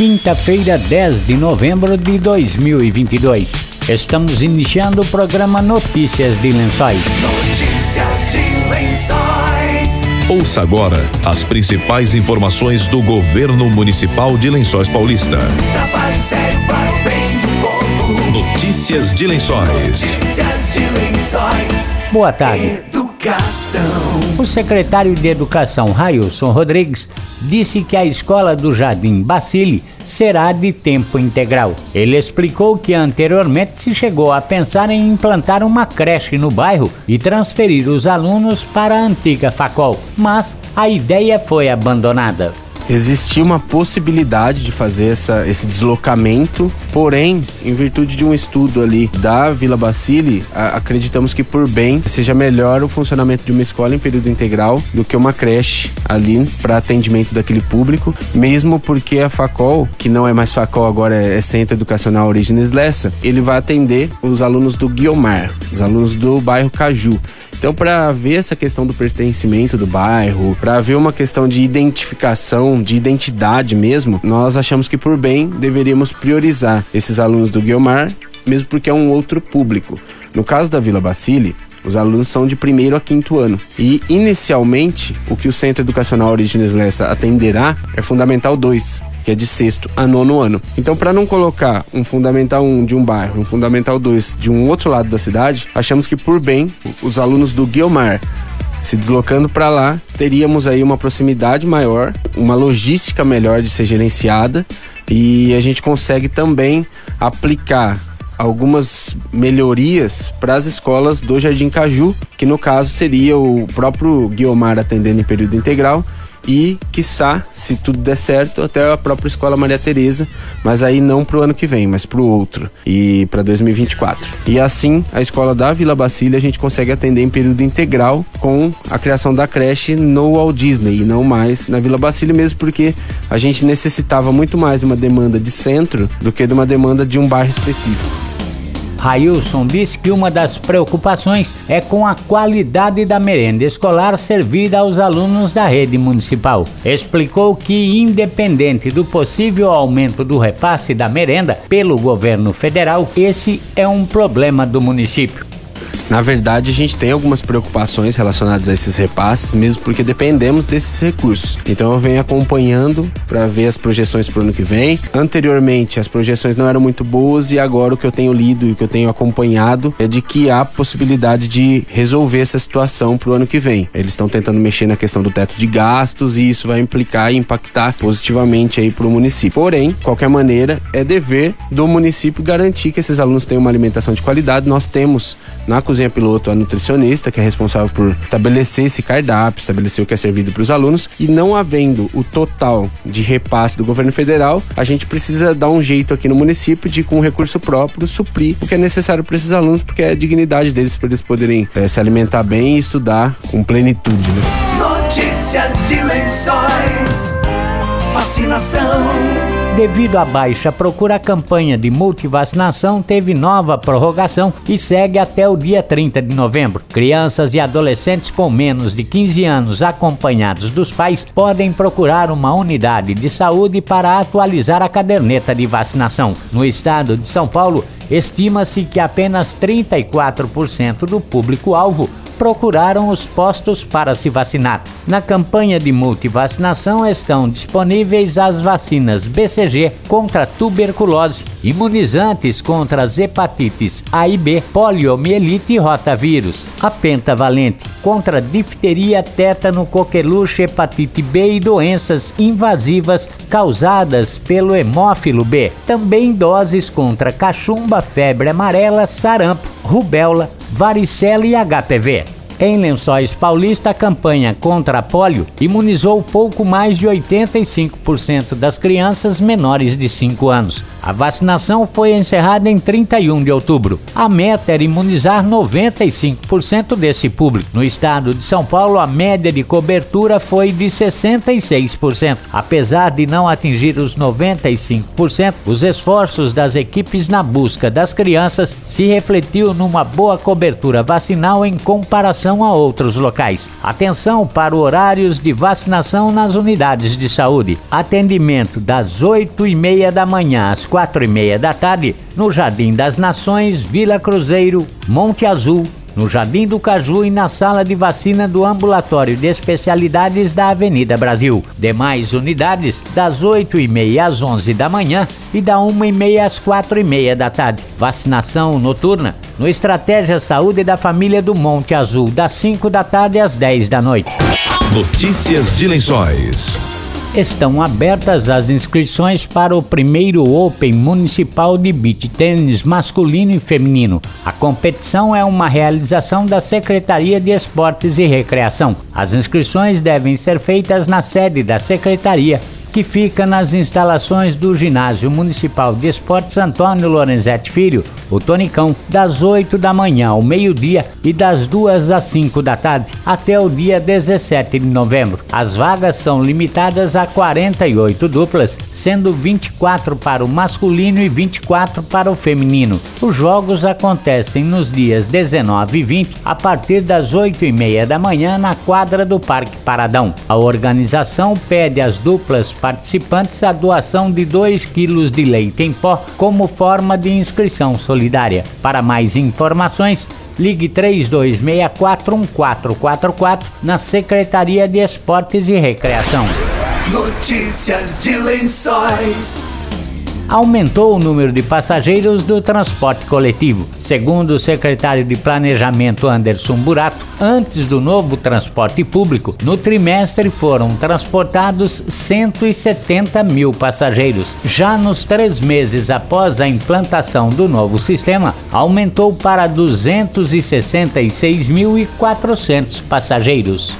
quinta-feira, 10 de novembro de 2022. Estamos iniciando o programa Notícias de Lençóis. Notícias de Lençóis. Ouça agora as principais informações do governo municipal de Lençóis Paulista. Notícias de Lençóis. Notícias de Lençóis. Boa tarde. Educação. O secretário de Educação, Railson Rodrigues, disse que a escola do Jardim Bacile será de tempo integral. Ele explicou que anteriormente se chegou a pensar em implantar uma creche no bairro e transferir os alunos para a antiga Facol, mas a ideia foi abandonada. Existia uma possibilidade de fazer essa, esse deslocamento, porém, em virtude de um estudo ali da Vila Bacile, acreditamos que por bem seja melhor o funcionamento de uma escola em período integral do que uma creche ali para atendimento daquele público, mesmo porque a Facol, que não é mais Facol agora é, é Centro Educacional Origines Lessa, ele vai atender os alunos do Guiomar, os alunos do bairro Caju. Então, para ver essa questão do pertencimento do bairro, para ver uma questão de identificação, de identidade mesmo, nós achamos que por bem deveríamos priorizar esses alunos do Guiomar, mesmo porque é um outro público. No caso da Vila Bacile, os alunos são de primeiro a quinto ano. E, inicialmente, o que o Centro Educacional Origines Lessa atenderá é Fundamental 2, que é de sexto a nono ano. Então, para não colocar um Fundamental 1 de um bairro, um Fundamental 2 de um outro lado da cidade, achamos que, por bem, os alunos do Guiomar se deslocando para lá, teríamos aí uma proximidade maior, uma logística melhor de ser gerenciada e a gente consegue também aplicar algumas melhorias para as escolas do Jardim Caju, que no caso seria o próprio Guiomar atendendo em período integral e, quiçá, se tudo der certo, até a própria Escola Maria Tereza, mas aí não pro ano que vem, mas pro outro, e para 2024. E assim, a escola da Vila Bacília a gente consegue atender em período integral com a criação da creche no Walt Disney e não mais na Vila Bacília mesmo porque a gente necessitava muito mais de uma demanda de centro do que de uma demanda de um bairro específico. Railson disse que uma das preocupações é com a qualidade da merenda escolar servida aos alunos da rede municipal. Explicou que, independente do possível aumento do repasse da merenda pelo governo federal, esse é um problema do município. Na verdade, a gente tem algumas preocupações relacionadas a esses repasses, mesmo porque dependemos desses recursos. Então eu venho acompanhando para ver as projeções para o ano que vem. Anteriormente, as projeções não eram muito boas e agora o que eu tenho lido e o que eu tenho acompanhado é de que há possibilidade de resolver essa situação para o ano que vem. Eles estão tentando mexer na questão do teto de gastos e isso vai implicar e impactar positivamente aí para o município. Porém, qualquer maneira, é dever do município garantir que esses alunos tenham uma alimentação de qualidade. Nós temos na cozinha piloto a nutricionista, que é responsável por estabelecer esse cardápio, estabelecer o que é servido para os alunos, e não havendo o total de repasse do governo federal, a gente precisa dar um jeito aqui no município de, com recurso próprio, suprir o que é necessário para esses alunos, porque é a dignidade deles para eles poderem eh, se alimentar bem e estudar com plenitude. Né? Notícias de Lençóis. Vacinação. Devido à baixa procura, a campanha de multivacinação teve nova prorrogação e segue até o dia 30 de novembro. Crianças e adolescentes com menos de 15 anos acompanhados dos pais podem procurar uma unidade de saúde para atualizar a caderneta de vacinação. No estado de São Paulo, estima-se que apenas 34% do público-alvo procuraram os postos para se vacinar. Na campanha de multivacinação estão disponíveis as vacinas BCG contra tuberculose, imunizantes contra as hepatites A e B, poliomielite e rotavírus, a pentavalente contra difteria, tétano, coqueluche, hepatite B e doenças invasivas causadas pelo hemófilo B. Também doses contra cachumba, febre amarela, sarampo, rubéola, varicela e HPV. Em Lençóis Paulista, a campanha contra a polio imunizou pouco mais de 85% das crianças menores de 5 anos. A vacinação foi encerrada em 31 de outubro. A meta era imunizar 95% desse público. No estado de São Paulo, a média de cobertura foi de 66%. Apesar de não atingir os 95%, os esforços das equipes na busca das crianças se refletiu numa boa cobertura vacinal em comparação relação a outros locais. Atenção para horários de vacinação nas unidades de saúde. Atendimento das 8 e meia da manhã às quatro e meia da tarde no Jardim das Nações, Vila Cruzeiro, Monte Azul, no Jardim do Caju e na sala de vacina do Ambulatório de Especialidades da Avenida Brasil. Demais unidades, das 8h30 às 11 da manhã e da 1h30 às 4h30 da tarde. Vacinação noturna no Estratégia Saúde da Família do Monte Azul, das 5 da tarde às 10 da noite. Notícias de Lençóis. Estão abertas as inscrições para o primeiro Open Municipal de Beach Tênis masculino e feminino. A competição é uma realização da Secretaria de Esportes e Recreação. As inscrições devem ser feitas na sede da Secretaria que fica nas instalações do Ginásio Municipal de Esportes Antônio Lorenzetti Filho, o Tonicão, das 8 da manhã ao meio-dia e das 2 às 5 da tarde, até o dia 17 de novembro. As vagas são limitadas a 48 duplas, sendo 24 para o masculino e 24 para o feminino. Os jogos acontecem nos dias 19 e 20, a partir das 8 e meia da manhã, na quadra do Parque Paradão. A organização pede às duplas participantes a doação de 2 quilos de leite em pó como forma de inscrição solidária. Para mais informações, ligue 32641444 na Secretaria de Esportes e Recreação. Notícias de Lençóis aumentou o número de passageiros do transporte coletivo. Segundo o secretário de Planejamento Anderson Burato, antes do novo transporte público, no trimestre foram transportados 170 mil passageiros. Já nos três meses após a implantação do novo sistema, aumentou para 266.400 passageiros.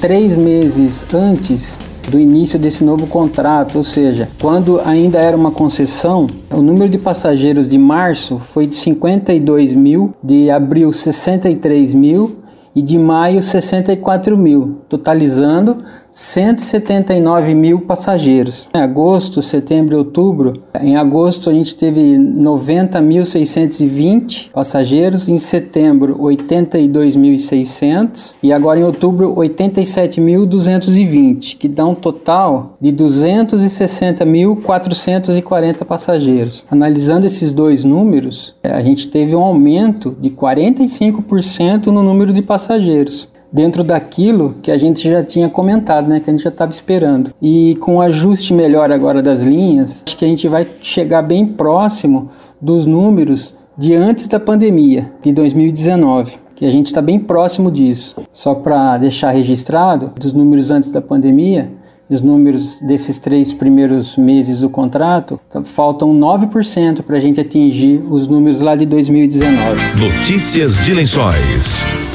Três meses antes do início desse novo contrato, ou seja, quando ainda era uma concessão, o número de passageiros de março foi de 52 mil, de abril 63 mil e de maio 64 mil, totalizando 179 mil passageiros. Em agosto, setembro e outubro, em agosto a gente teve 90.620 passageiros, em setembro 82.600 e agora em outubro 87.220, que dá um total de 260.440 passageiros. Analisando esses dois números, a gente teve um aumento de 45% no número de passageiros dentro daquilo que a gente já tinha comentado, né, que a gente já estava esperando. E com o ajuste melhor agora das linhas, acho que a gente vai chegar bem próximo dos números de antes da pandemia, de 2019 que a gente está bem próximo disso. Só para deixar registrado, dos números antes da pandemia, os números desses três primeiros meses do contrato, faltam 9% para a gente atingir os números lá de 2019. Notícias de Lençóis.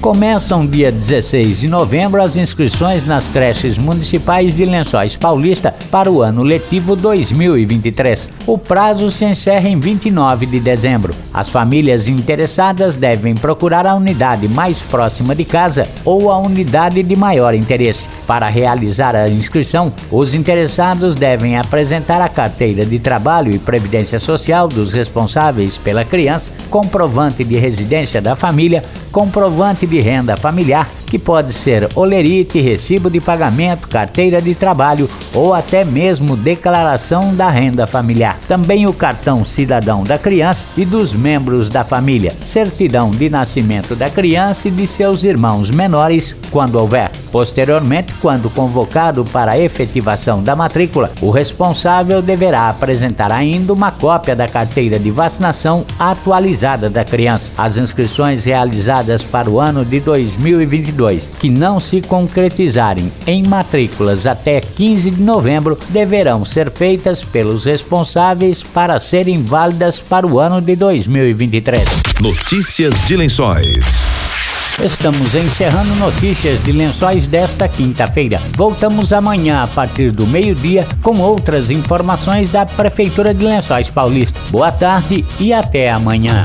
Começam dia 16 de novembro as inscrições nas creches municipais de Lençóis Paulista para o ano letivo 2023. O prazo se encerra em 29 de dezembro. As famílias interessadas devem procurar a unidade mais próxima de casa ou a unidade de maior interesse. Para realizar a inscrição, os interessados devem apresentar a carteira de trabalho e previdência social dos responsáveis pela criança, comprovante de residência da família, comprovante de renda familiar que pode ser olerite, recibo de pagamento, carteira de trabalho ou até mesmo declaração da renda familiar. Também o cartão cidadão da criança e dos membros da família, certidão de nascimento da criança e de seus irmãos menores, quando houver. Posteriormente, quando convocado para a efetivação da matrícula, o responsável deverá apresentar ainda uma cópia da carteira de vacinação atualizada da criança. As inscrições realizadas para o ano de 2022 2022 que não se concretizarem em matrículas até 15 de novembro deverão ser feitas pelos responsáveis para serem válidas para o ano de 2023. Notícias de Lençóis. Estamos encerrando notícias de lençóis desta quinta-feira. Voltamos amanhã a partir do meio-dia com outras informações da Prefeitura de Lençóis Paulista. Boa tarde e até amanhã.